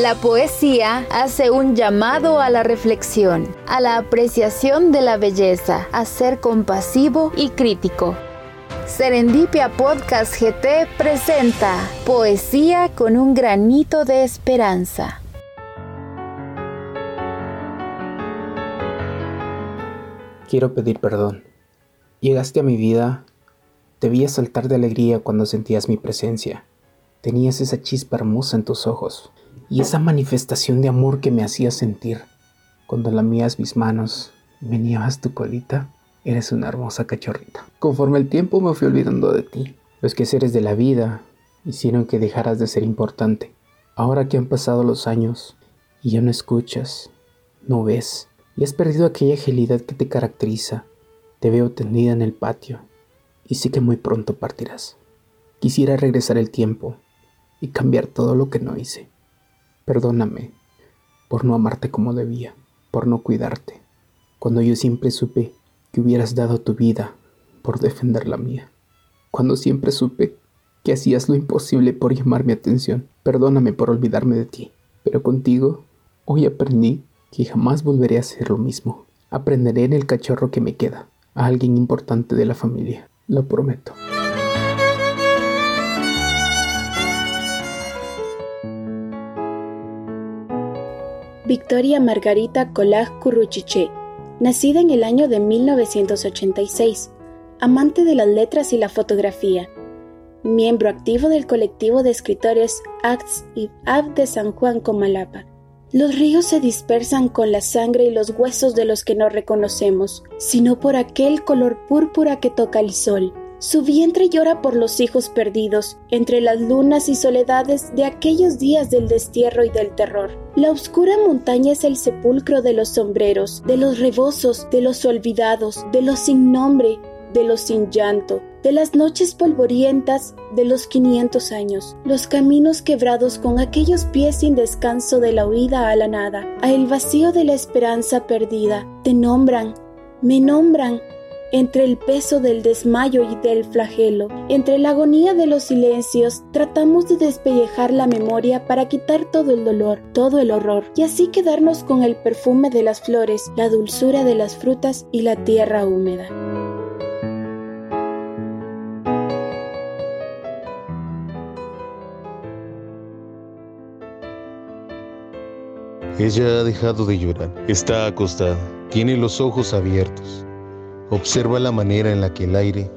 La poesía hace un llamado a la reflexión, a la apreciación de la belleza, a ser compasivo y crítico. Serendipia Podcast GT presenta Poesía con un granito de esperanza. Quiero pedir perdón. Llegaste a mi vida, vi saltar de alegría cuando sentías mi presencia. Tenías esa chispa hermosa en tus ojos y esa manifestación de amor que me hacía sentir. Cuando lamías mis manos meneabas tu colita, eres una hermosa cachorrita. Conforme el tiempo me fui olvidando de ti. Los quehaceres de la vida hicieron que dejaras de ser importante. Ahora que han pasado los años y ya no escuchas, no ves y has perdido aquella agilidad que te caracteriza, te veo tendida en el patio y sé que muy pronto partirás. Quisiera regresar el tiempo y cambiar todo lo que no hice. Perdóname por no amarte como debía, por no cuidarte, cuando yo siempre supe que hubieras dado tu vida por defender la mía, cuando siempre supe que hacías lo imposible por llamar mi atención. Perdóname por olvidarme de ti, pero contigo hoy aprendí que jamás volveré a hacer lo mismo. Aprenderé en el cachorro que me queda, a alguien importante de la familia, lo prometo. Victoria Margarita Colaj Curruchiche, nacida en el año de 1986, amante de las letras y la fotografía, miembro activo del colectivo de escritores Acts y Ab de San Juan Comalapa. Los ríos se dispersan con la sangre y los huesos de los que no reconocemos, sino por aquel color púrpura que toca el sol, su vientre llora por los hijos perdidos, entre las lunas y soledades de aquellos días del destierro y del terror. La oscura montaña es el sepulcro de los sombreros, de los rebosos, de los olvidados, de los sin nombre, de los sin llanto, de las noches polvorientas de los quinientos años, los caminos quebrados con aquellos pies sin descanso de la huida a la nada, a el vacío de la esperanza perdida. Te nombran, me nombran, entre el peso del desmayo y del flagelo, entre la agonía de los silencios, tratamos de despellejar la memoria para quitar todo el dolor, todo el horror, y así quedarnos con el perfume de las flores, la dulzura de las frutas y la tierra húmeda. Ella ha dejado de llorar, está acostada, tiene los ojos abiertos Observa la manera en la que el aire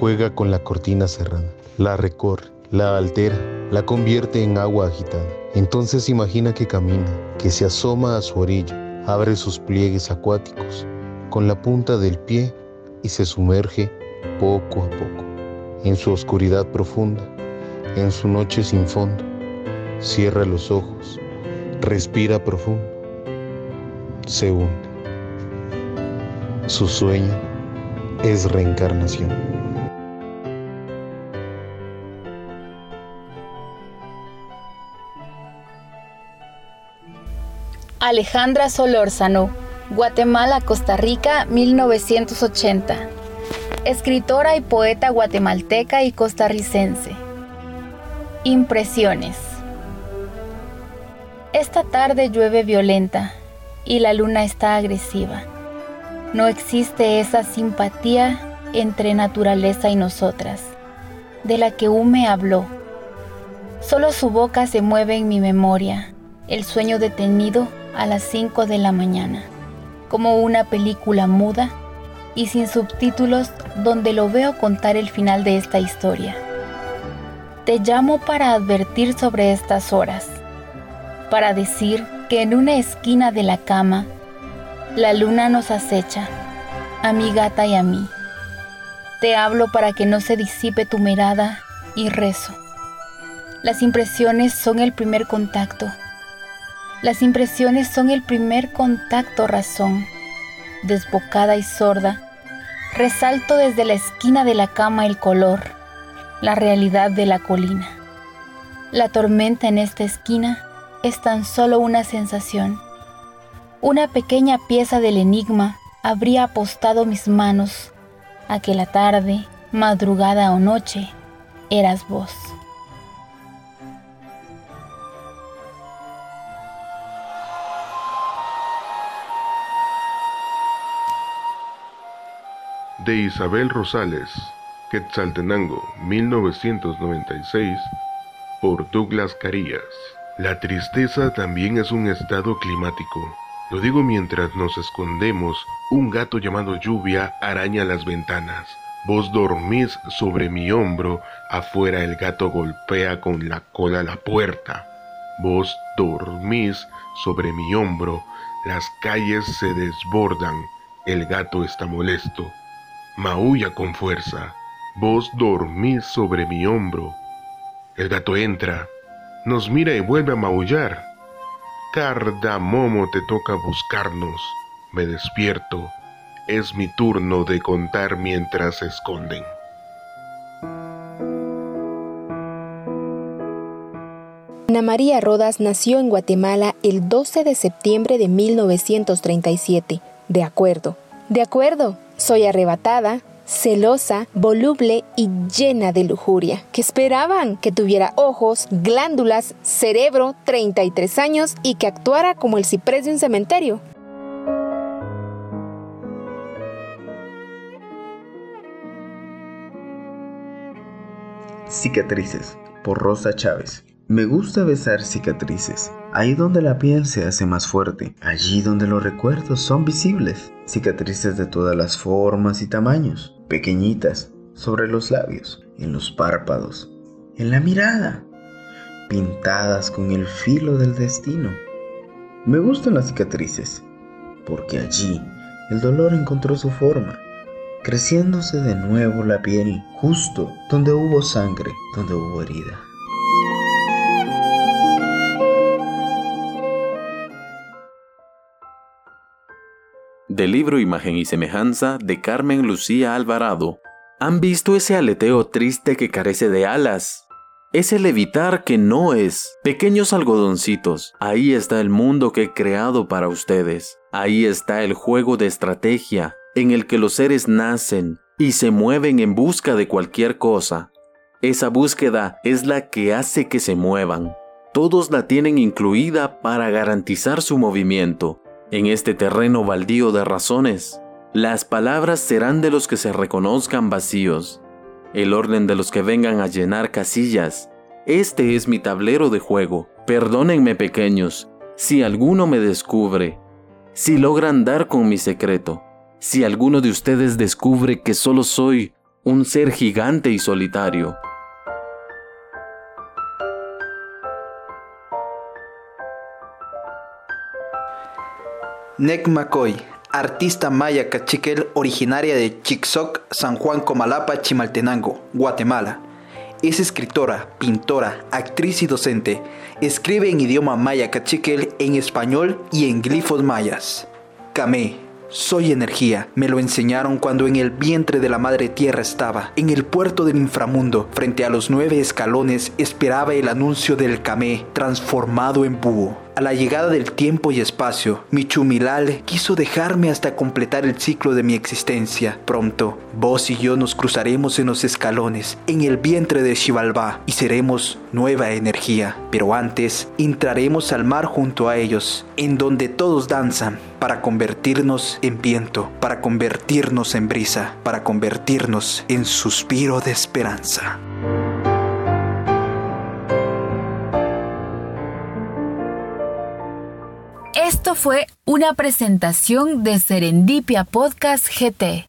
juega con la cortina cerrada. La recorre, la altera, la convierte en agua agitada. Entonces imagina que camina, que se asoma a su orilla, abre sus pliegues acuáticos con la punta del pie y se sumerge poco a poco en su oscuridad profunda, en su noche sin fondo. Cierra los ojos, respira profundo, se hunde. Su sueño es reencarnación. Alejandra Solórzano, Guatemala, Costa Rica, 1980. Escritora y poeta guatemalteca y costarricense. Impresiones. Esta tarde llueve violenta y la luna está agresiva. No existe esa simpatía entre naturaleza y nosotras, de la que Hume habló. Solo su boca se mueve en mi memoria, el sueño detenido a las 5 de la mañana, como una película muda y sin subtítulos donde lo veo contar el final de esta historia. Te llamo para advertir sobre estas horas, para decir que en una esquina de la cama la luna nos acecha, a mi gata y a mí. Te hablo para que no se disipe tu mirada y rezo. Las impresiones son el primer contacto. Las impresiones son el primer contacto razón. Desbocada y sorda, resalto desde la esquina de la cama el color, la realidad de la colina. La tormenta en esta esquina es tan solo una sensación una pequeña pieza del enigma habría apostado mis manos a que la tarde, madrugada o noche, eras vos. De Isabel Rosales, Quetzaltenango, 1996, por Douglas Carías. La tristeza también es un estado climático lo digo mientras nos escondemos, un gato llamado lluvia araña las ventanas. Vos dormís sobre mi hombro, afuera el gato golpea con la cola la puerta. Vos dormís sobre mi hombro, las calles se desbordan, el gato está molesto. Maulla con fuerza. Vos dormís sobre mi hombro. El gato entra, nos mira y vuelve a maullar. Cardamomo te toca buscarnos. Me despierto. Es mi turno de contar mientras se esconden. Ana María Rodas nació en Guatemala el 12 de septiembre de 1937. De acuerdo. De acuerdo. Soy arrebatada, celosa, voluble y llena de lujuria, que esperaban que tuviera ojos, glándulas, cerebro, 33 años y que actuara como el ciprés de un cementerio. Cicatrices, por Rosa Chávez. Me gusta besar cicatrices, ahí donde la piel se hace más fuerte, allí donde los recuerdos son visibles, cicatrices de todas las formas y tamaños, pequeñitas, sobre los labios, en los párpados, en la mirada, pintadas con el filo del destino. Me gustan las cicatrices, porque allí el dolor encontró su forma, creciéndose de nuevo la piel, justo donde hubo sangre, donde hubo herida. Del libro Imagen y Semejanza de Carmen Lucía Alvarado. ¿Han visto ese aleteo triste que carece de alas? Ese levitar que no es. Pequeños algodoncitos, ahí está el mundo que he creado para ustedes. Ahí está el juego de estrategia en el que los seres nacen y se mueven en busca de cualquier cosa. Esa búsqueda es la que hace que se muevan. Todos la tienen incluida para garantizar su movimiento en este terreno baldío de razones, las palabras serán de los que se reconozcan vacíos, el orden de los que vengan a llenar casillas. Este es mi tablero de juego. Perdónenme pequeños, si alguno me descubre, si logran dar con mi secreto, si alguno de ustedes descubre que solo soy un ser gigante y solitario. Nek McCoy, artista maya cachiquel originaria de Chixoc, San Juan Comalapa, Chimaltenango, Guatemala. Es escritora, pintora, actriz y docente. Escribe en idioma maya cachiquel, en español y en glifos mayas. Kamé, soy energía. Me lo enseñaron cuando en el vientre de la madre tierra estaba. En el puerto del inframundo, frente a los nueve escalones, esperaba el anuncio del Kamé, transformado en búho. A la llegada del tiempo y espacio, mi chumilal quiso dejarme hasta completar el ciclo de mi existencia. Pronto, vos y yo nos cruzaremos en los escalones, en el vientre de Xibalbá, y seremos nueva energía. Pero antes, entraremos al mar junto a ellos, en donde todos danzan, para convertirnos en viento, para convertirnos en brisa, para convertirnos en suspiro de esperanza. Fue una presentación de Serendipia Podcast GT.